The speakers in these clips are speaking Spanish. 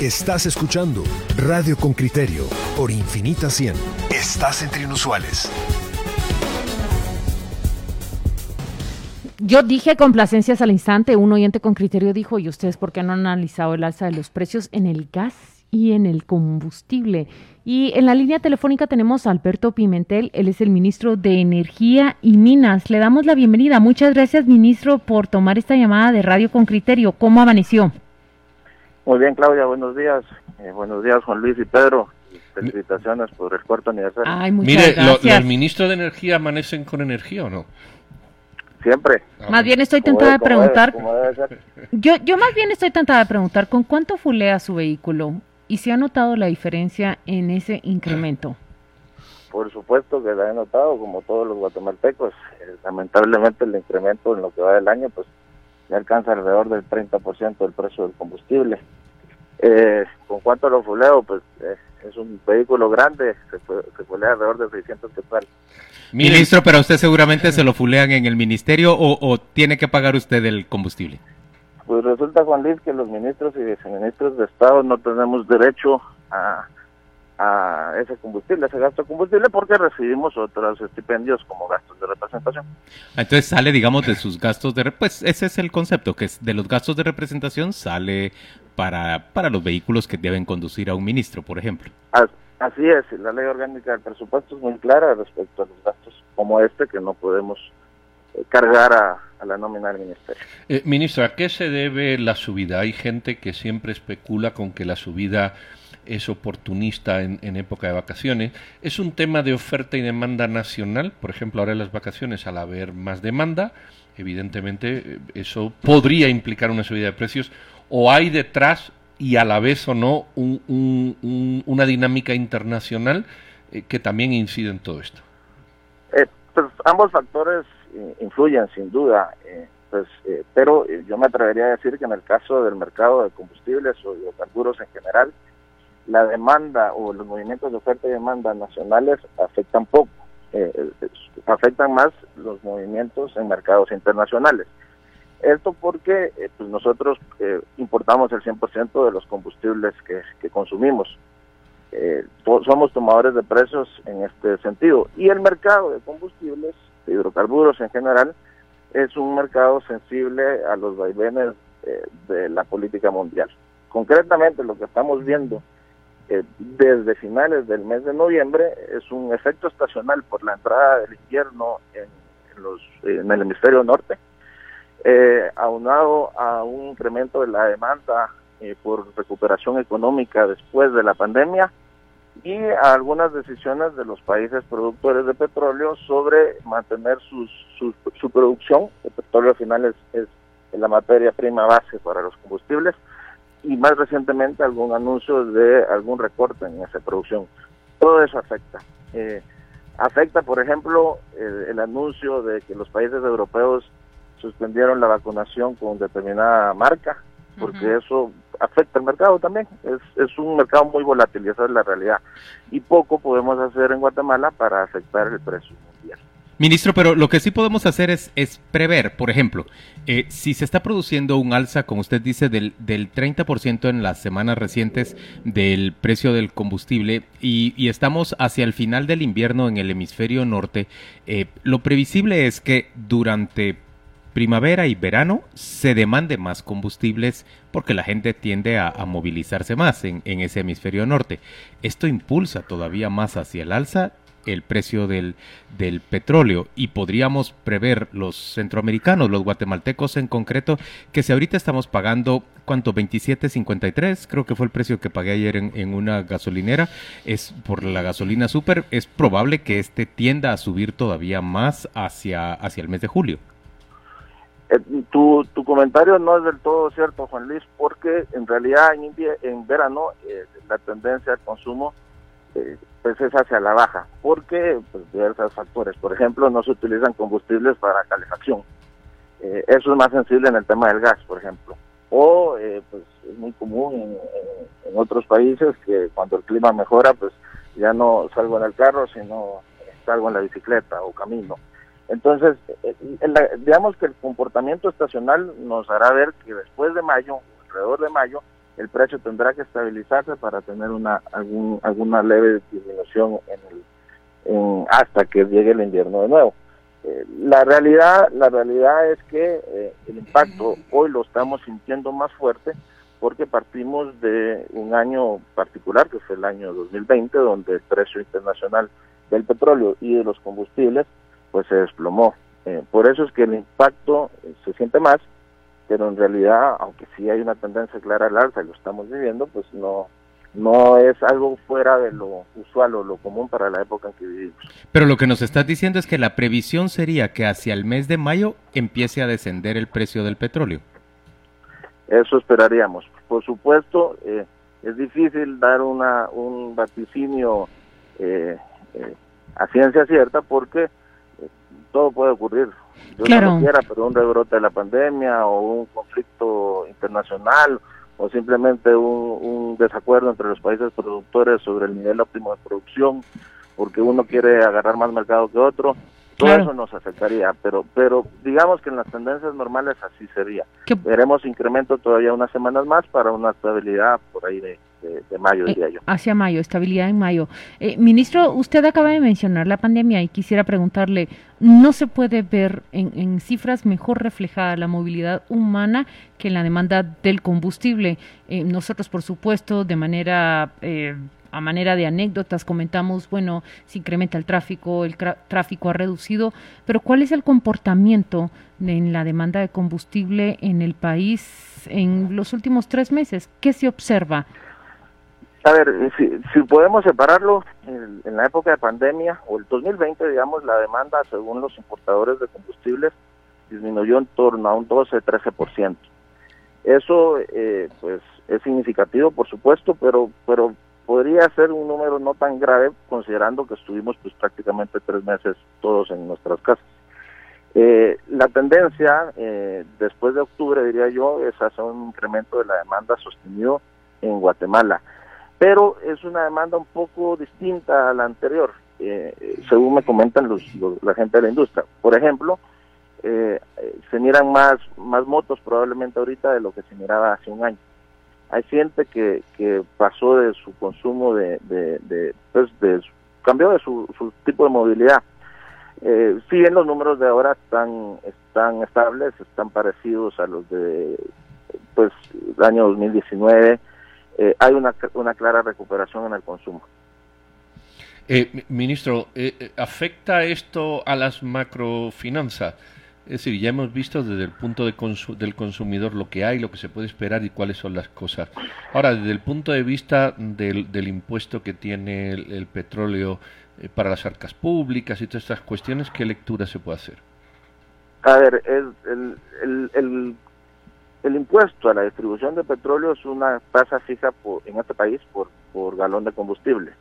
Estás escuchando Radio con Criterio por Infinita 100. Estás entre inusuales. Yo dije complacencias al instante, un oyente con criterio dijo, ¿y ustedes por qué no han analizado el alza de los precios en el gas y en el combustible? Y en la línea telefónica tenemos a Alberto Pimentel, él es el ministro de Energía y Minas. Le damos la bienvenida. Muchas gracias, ministro, por tomar esta llamada de Radio con Criterio. ¿Cómo amaneció? Muy bien, Claudia, buenos días. Eh, buenos días, Juan Luis y Pedro. Felicitaciones por el cuarto aniversario. Ay, muchas Mire, lo-. ¿los ministros de Energía amanecen con energía o no? Siempre. Más bien estoy tentada de preguntar, yo, yo más bien estoy tentada de preguntar, ¿con cuánto fulea su vehículo? ¿Y si ha notado la diferencia en ese incremento? Por supuesto que la he notado, como todos los guatemaltecos. Eh, lamentablemente el incremento en lo que va del año, pues ya alcanza alrededor del 30% del precio del combustible. Eh, ¿Con cuánto lo fuleo? Pues eh, es un vehículo grande, se, se fulea alrededor de 600 quetzales. Ministro, pero a usted seguramente se lo fulean en el ministerio o, o tiene que pagar usted el combustible. Pues resulta, Juan Luis, que los ministros y viceministros de Estado no tenemos derecho a, a ese combustible, a ese gasto de combustible, porque recibimos otros estipendios como gastos de representación. Entonces sale, digamos, de sus gastos de... Pues ese es el concepto, que es de los gastos de representación sale para, para los vehículos que deben conducir a un ministro, por ejemplo. As- Así es, la ley orgánica del presupuesto es muy clara respecto a los gastos como este que no podemos eh, cargar a, a la nómina del ministerio. eh, ministro, ¿a qué se debe la subida? Hay gente que siempre especula con que la subida es oportunista en, en época de vacaciones. ¿Es un tema de oferta y demanda nacional? Por ejemplo, ahora en las vacaciones, al haber más demanda, evidentemente eh, eso podría implicar una subida de precios. ¿O hay detrás, y a la vez o no, un- un- un- una dinámica internacional eh, que también incide en todo esto? Eh, pues ambos factores influyen sin duda, pues, pero yo me atrevería a decir que en el caso del mercado de combustibles o hidrocarburos en general, la demanda o los movimientos de oferta y demanda nacionales afectan poco, eh, eh, afectan más los movimientos en mercados internacionales. Esto porque eh, pues nosotros eh, importamos el 100% de los combustibles que, que consumimos. Eh, somos tomadores de precios en este sentido. Y el mercado de combustibles, de hidrocarburos en general, es un mercado sensible a los vaivenes de la política mundial. Concretamente, lo que estamos viendo eh, desde finales del mes de noviembre es un efecto estacional por la entrada del invierno en, el hemisferio norte, eh, aunado a un incremento de la demanda eh, por recuperación económica después de la pandemia y a algunas decisiones de los países productores de petróleo sobre mantener sus, su producción. El petróleo al final es la materia prima base para los combustibles y más recientemente algún anuncio de algún recorte en esa producción. Todo eso afecta. Eh, afecta, por ejemplo, el, el anuncio de que los países europeos suspendieron la vacunación con determinada marca, porque eso afecta al mercado también. Es, es un mercado muy volátil y esa es la realidad. Y poco podemos hacer en Guatemala para afectar el precio mundial. Ministro, pero lo que sí podemos hacer es, prever, por ejemplo, eh, si se está produciendo un alza, como usted dice, del, del 30% en las semanas recientes del precio del combustible y, y estamos hacia el final del invierno en el hemisferio norte, eh, lo previsible es que durante primavera y verano se demande más combustibles porque la gente tiende a, a movilizarse más en, en ese hemisferio norte. Esto impulsa todavía más hacia el alza el precio del, del petróleo y podríamos prever los centroamericanos, los guatemaltecos en concreto, que si ahorita estamos pagando, ¿cuánto? 27.53, creo que fue el precio que pagué ayer en, en una gasolinera, es por la gasolina super, es probable que este tienda a subir todavía más hacia, hacia el mes de julio. Eh, tu, tu comentario no es del todo cierto, Juan Luis, porque en realidad en, en verano eh, la tendencia al consumo eh, pues es hacia la baja, porque pues, diversos factores. Por ejemplo, no se utilizan combustibles para calefacción. Eh, eso es más sensible en el tema del gas, por ejemplo. O eh, pues es muy común en, otros países que cuando el clima mejora, pues ya no salgo en el carro, sino salgo en la bicicleta o camino. Entonces, eh, en digamos que el comportamiento estacional nos hará ver que después de mayo, alrededor de mayo, el precio tendrá que estabilizarse para tener una algún, alguna leve disminución en el, hasta que llegue el invierno de nuevo. Eh, la realidad la realidad es que eh, el impacto hoy lo estamos sintiendo más fuerte porque partimos de un año particular que fue el año 2020 donde el precio internacional del petróleo y de los combustibles pues se desplomó eh, por eso es que el impacto se siente más pero en realidad, aunque sí hay una tendencia clara al alza y lo estamos viviendo, pues no, no es algo fuera de lo usual o lo común para la época en que vivimos. Pero lo que nos estás diciendo es que la previsión sería que hacia el mes de mayo empiece a descender el precio del petróleo. Eso esperaríamos. Por supuesto, eh, es difícil dar una, un vaticinio eh, eh, a ciencia cierta porque todo puede ocurrir claro. pero un rebrote de la pandemia o un conflicto internacional o simplemente un, desacuerdo entre los países productores sobre el nivel óptimo de producción, porque uno quiere agarrar más mercado que otro, todo eso nos afectaría, pero pero digamos que en las tendencias normales así sería. Veremos incremento todavía unas semanas más para una estabilidad por ahí de, de, mayo, diría yo. Hacia mayo, estabilidad en mayo. Eh, ministro, usted acaba de mencionar la pandemia y quisiera preguntarle, ¿no se puede ver en, cifras mejor reflejada la movilidad humana que en la demanda del combustible? Eh, nosotros, por supuesto, de manera... Eh, a manera de anécdotas comentamos, bueno, se incrementa el tráfico, el tráfico ha reducido, pero ¿cuál es el comportamiento en la demanda de combustible en el país en los últimos tres meses? ¿Qué se observa? A ver, si, podemos separarlo, en, la época de pandemia o el 2020, digamos, la demanda según los importadores de combustibles disminuyó en torno a un 12-13%. Eso, eh, pues, es significativo, por supuesto, pero, pero podría ser un número no tan grave considerando que estuvimos, pues, prácticamente tres meses todos en nuestras casas. Eh, la tendencia eh, después de octubre, diría yo, es hacia un incremento de la demanda sostenido en Guatemala pero es una demanda un poco distinta a la anterior, eh, según me comentan los, la gente de la industria. Por ejemplo, eh, se miran más, más motos probablemente ahorita de lo que se miraba hace un año. Hay gente que, que pasó de su consumo de, de, pues de cambió de su, su tipo de movilidad. Eh, si bien los números de ahora están, están estables, están parecidos a los de pues el año 2019, eh, hay una, una clara recuperación en el consumo. Eh, ministro, eh, ¿afecta esto a las macrofinanzas? Es decir, ya hemos visto desde el punto de del consumidor lo que hay, lo que se puede esperar y cuáles son las cosas. Ahora, desde el punto de vista del, del impuesto que tiene el, petróleo para las arcas públicas y todas estas cuestiones, ¿qué lectura se puede hacer? A ver, el, el, el el impuesto a la distribución de petróleo es una tasa fija en este país por, por galón de combustible.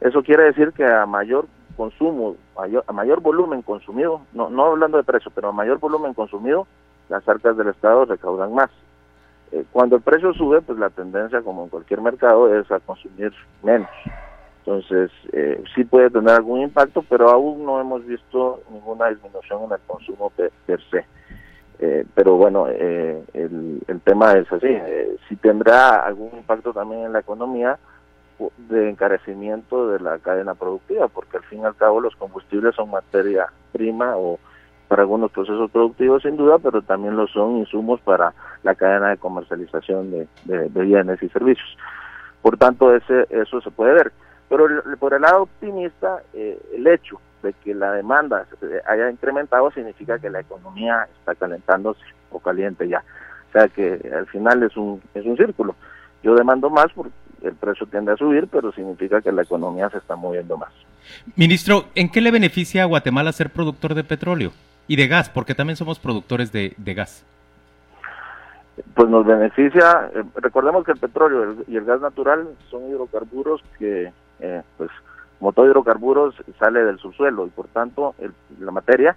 Eso quiere decir que a mayor consumo, a mayor volumen consumido, no, no hablando de precio, pero a mayor volumen consumido, las arcas del Estado recaudan más. Eh, cuando el precio sube, pues la tendencia, como en cualquier mercado, es a consumir menos. Entonces, eh, sí puede tener algún impacto, pero aún no hemos visto ninguna disminución en el consumo per se. Eh, pero bueno, eh, el, el, tema es así. Eh, si tendrá algún impacto también en la economía de encarecimiento de la cadena productiva, porque al fin y al cabo los combustibles son materia prima o para algunos procesos productivos sin duda, pero también lo son insumos para la cadena de comercialización de, de, bienes y servicios. Por tanto, ese, eso se puede ver. Pero por el lado optimista, el hecho de que la demanda haya incrementado significa que la economía está calentándose o caliente ya. O sea que al final es un, es un círculo. Yo demando más porque el precio tiende a subir, pero significa que la economía se está moviendo más. Ministro, ¿en qué le beneficia a Guatemala ser productor de petróleo y de gas? Porque también somos productores de, de gas. Pues nos beneficia, eh, recordemos que el petróleo y el gas natural son hidrocarburos que eh, pues como todo hidrocarburos sale del subsuelo y por tanto la materia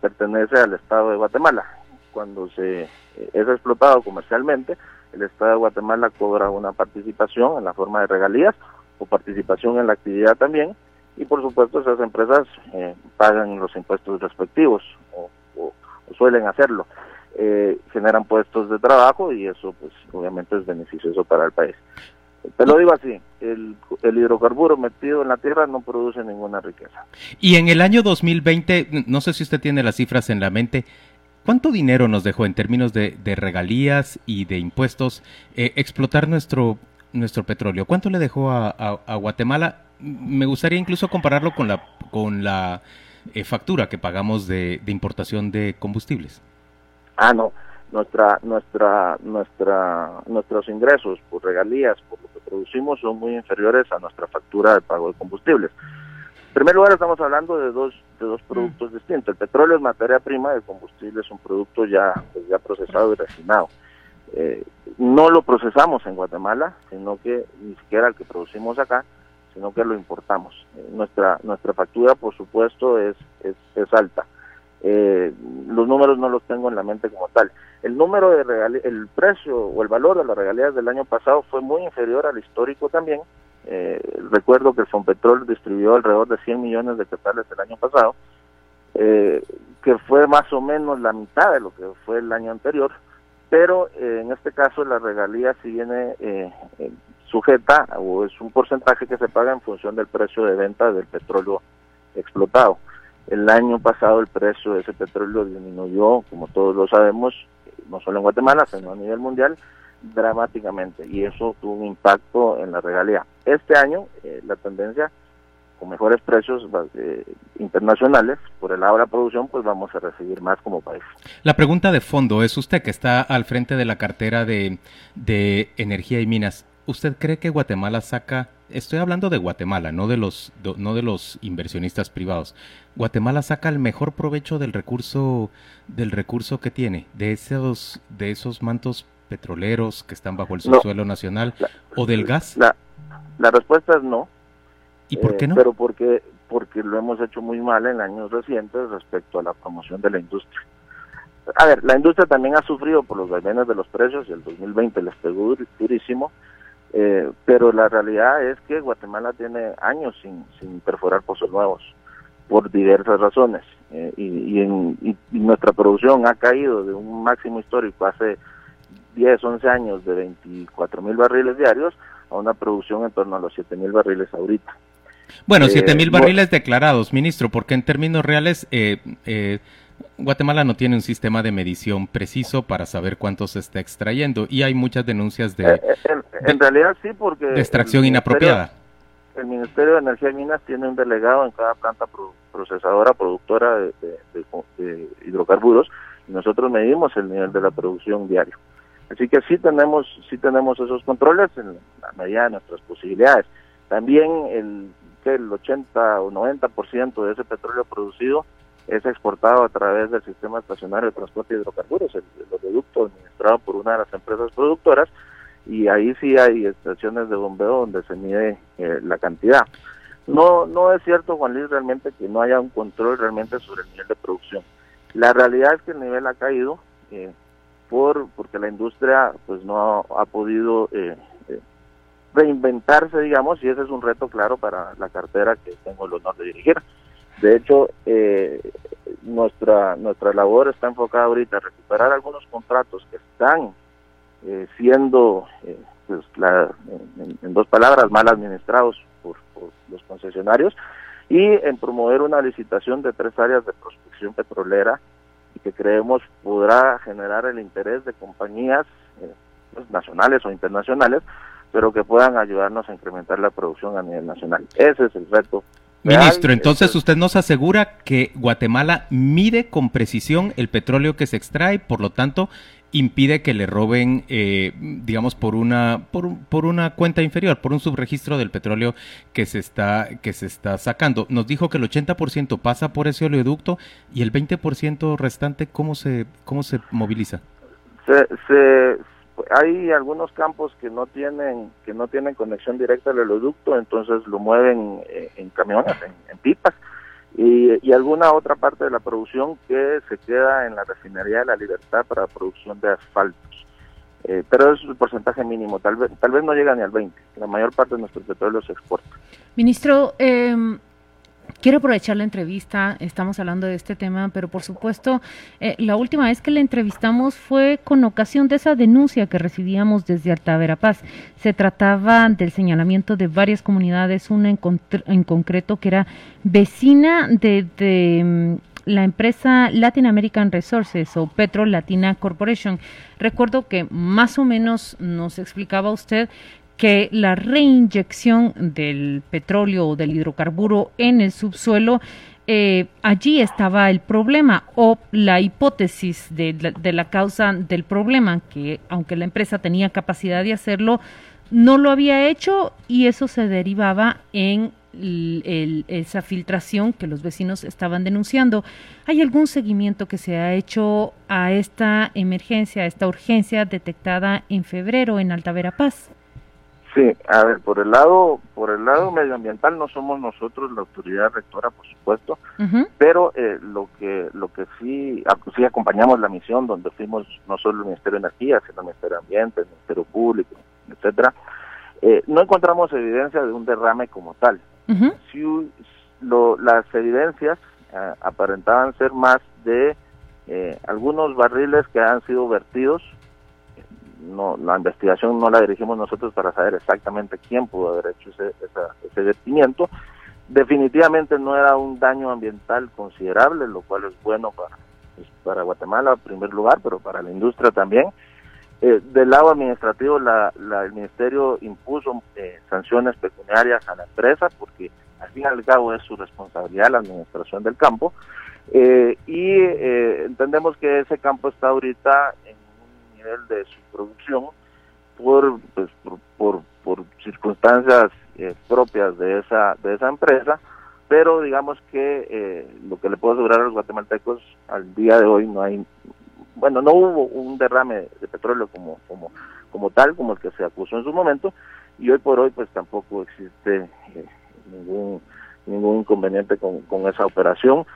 pertenece al Estado de Guatemala. Cuando se eh, es explotado comercialmente, el Estado de Guatemala cobra una participación en la forma de regalías o participación en la actividad también y por supuesto esas empresas eh, pagan los impuestos respectivos o, suelen hacerlo. eh, generan puestos de trabajo y eso pues obviamente es beneficioso para el país. Te lo digo así, el, el, hidrocarburo metido en la tierra no produce ninguna riqueza. Y en el año 2020, no sé si usted tiene las cifras en la mente, ¿cuánto dinero nos dejó en términos de, regalías y de impuestos eh, explotar nuestro, nuestro petróleo? ¿Cuánto le dejó a, Guatemala? Me gustaría incluso compararlo con la, con la eh, factura que pagamos de importación de combustibles. Ah, no, nuestra, nuestra, nuestra, nuestros ingresos por regalías, por lo que producimos, son muy inferiores a nuestra factura de pago de combustibles. En primer lugar, estamos hablando de dos, de dos productos mm. distintos. El petróleo es materia prima, el combustible es un producto ya, pues, ya procesado y refinado. Eh, no lo procesamos en Guatemala, sino que ni siquiera el que producimos acá, sino que lo importamos. Eh, nuestra, nuestra factura, por supuesto, es, es, es alta. Eh, los números no los tengo en la mente como tal. El número de regalías, el precio o el valor de las regalías del año pasado fue muy inferior al histórico también. Eh, recuerdo que el Fonpetrol distribuyó alrededor de 100 millones de quetzales el año pasado, eh, que fue más o menos la mitad de lo que fue el año anterior, pero eh, en este caso la regalía sí viene sujeta o es un porcentaje que se paga en función del precio de venta del petróleo explotado. El año pasado el precio de ese petróleo disminuyó, como todos lo sabemos, no solo en Guatemala, sino a nivel mundial, dramáticamente y eso tuvo un impacto en la regalía. Este año eh, la tendencia con mejores precios eh, internacionales por el lado de la producción, pues vamos a recibir más como país. La pregunta de fondo es usted que está al frente de la cartera de, de energía y minas. ¿Usted cree que Guatemala saca, estoy hablando de Guatemala, no de los, no de los inversionistas privados, Guatemala saca el mejor provecho del recurso, del recurso que tiene, de esos, de esos mantos petroleros que están bajo el subsuelo nacional o del gas? La, la, respuesta es no. ¿Y por qué no? Eh, pero porque, porque lo hemos hecho muy mal en años recientes respecto a la promoción de la industria. A ver, la industria también ha sufrido por los vaivenes de los precios y el 2020 les pegó durísimo eh, pero la realidad es que Guatemala tiene años sin, sin perforar pozos nuevos por diversas razones eh, y, en, nuestra producción ha caído de un máximo histórico hace 10, 11 años de 24 mil barriles diarios a una producción en torno a los 7 mil barriles ahorita. Bueno, 7 eh, mil barriles declarados, ministro, porque en términos reales eh, eh, Guatemala no tiene un sistema de medición preciso para saber cuánto se está extrayendo y hay muchas denuncias de, eh, eh, en, realidad sí porque de extracción inapropiada. El Ministerio de Energía y Minas tiene un delegado en cada planta procesadora productora de, hidrocarburos y nosotros medimos el nivel de la producción diario. Así que sí tenemos sí tenemos esos controles en la medida de nuestras posibilidades. También el que el 80 o 90% de ese petróleo producido es exportado a través del sistema estacionario de transporte de hidrocarburos, el, el administrado por una de las empresas productoras, y ahí sí hay estaciones de bombeo donde se mide eh, la cantidad. No, no es cierto, Juan Luis, realmente que no haya un control realmente sobre el nivel de producción. La realidad es que el nivel ha caído eh, por porque la industria pues no ha, podido eh, reinventarse, digamos, y ese es un reto claro para la cartera que tengo el honor de dirigir. De hecho, eh, nuestra nuestra labor está enfocada ahorita a recuperar algunos contratos que están eh, siendo, eh, pues, en, dos palabras, mal administrados por, los concesionarios y en promover una licitación de tres áreas de prospección petrolera que creemos podrá generar el interés de compañías pues, nacionales o internacionales, pero que puedan ayudarnos a incrementar la producción a nivel nacional. Ese es el reto Ministro, entonces usted nos asegura que Guatemala mide con precisión el petróleo que se extrae, por lo tanto impide que le roben, eh, digamos, por una por, por, una cuenta inferior, por un subregistro del petróleo que se está que se está sacando. Nos dijo que el 80% pasa por ese oleoducto y el 20% restante, ¿cómo se cómo se moviliza? Se, se, hay algunos campos que no tienen que no tienen conexión directa al oleoducto, entonces lo mueven eh, en camiones, en, pipas, y, alguna otra parte de la producción que se queda en la refinería de la Libertad para producción de asfaltos. Eh, pero es un porcentaje mínimo, tal vez, tal vez no llega ni al 20. La mayor parte de nuestro petróleo se exporta. Ministro, eh, Quiero aprovechar la entrevista, estamos hablando de este tema, pero por supuesto, eh, la última vez que la entrevistamos fue con ocasión de esa denuncia que recibíamos desde Alta Verapaz. Se trataba del señalamiento de varias comunidades, una en, en concreto que era vecina de, de mm, la empresa Latin American Resources o Petro Latina Corporation. Recuerdo que más o menos nos explicaba usted que la reinyección del petróleo o del hidrocarburo en el subsuelo eh, allí estaba el problema o la hipótesis de la, la, causa del problema, que aunque la empresa tenía capacidad de hacerlo, no lo había hecho y eso se derivaba en esa filtración que los vecinos estaban denunciando. ¿Hay algún seguimiento que se ha hecho a esta emergencia, a esta urgencia detectada en febrero en Alta Verapaz? Sí, a ver, por el lado, por el lado medioambiental no somos nosotros la autoridad rectora, por supuesto, pero eh, lo que lo que sí, sí acompañamos la misión donde fuimos no solo el Ministerio de Energía, sino el Ministerio de Ambiente, el Ministerio Público, etcétera, eh, no encontramos evidencia de un derrame como tal. si, lo, las evidencias eh, aparentaban ser más de algunos barriles que han sido vertidos no la investigación no la dirigimos nosotros para saber exactamente quién pudo haber hecho ese, ese vertimiento. Definitivamente no era un daño ambiental considerable, lo cual es bueno para, pues, para Guatemala en primer lugar, pero para la industria también. Eh, del lado administrativo, la, el Ministerio impuso eh, sanciones pecuniarias a la empresa porque al fin y al cabo es su responsabilidad la administración del campo. Eh, y entendemos que ese campo está ahorita en de su producción por, pues, por, por, circunstancias eh, propias de esa, de esa empresa, pero digamos que eh, lo que le puedo asegurar a los guatemaltecos al día de hoy no hay, bueno, no hubo un derrame de petróleo como, como, como tal, como el que se acusó en su momento, y hoy por hoy pues tampoco existe eh, ningún, ningún inconveniente con, con esa operación.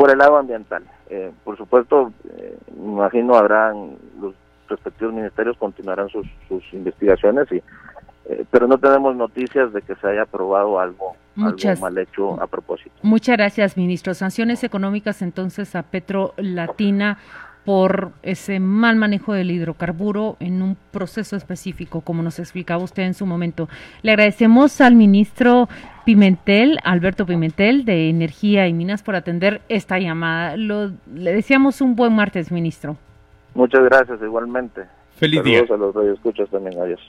Por el lado ambiental, eh, por supuesto, eh, imagino habrán los respectivos ministerios continuarán sus, investigaciones y eh, pero no tenemos noticias de que se haya aprobado algo, mal hecho a propósito. Muchas gracias, ministro. Sanciones económicas entonces a Petro Latina por ese mal manejo del hidrocarburo en un proceso específico, como nos explicaba usted en su momento. Le agradecemos al ministro Pimentel, Alberto Pimentel, de Energía y Minas, por atender esta llamada. le deseamos un buen martes, ministro. Muchas gracias, igualmente. Feliz día. a los radioescuchas también. Adiós.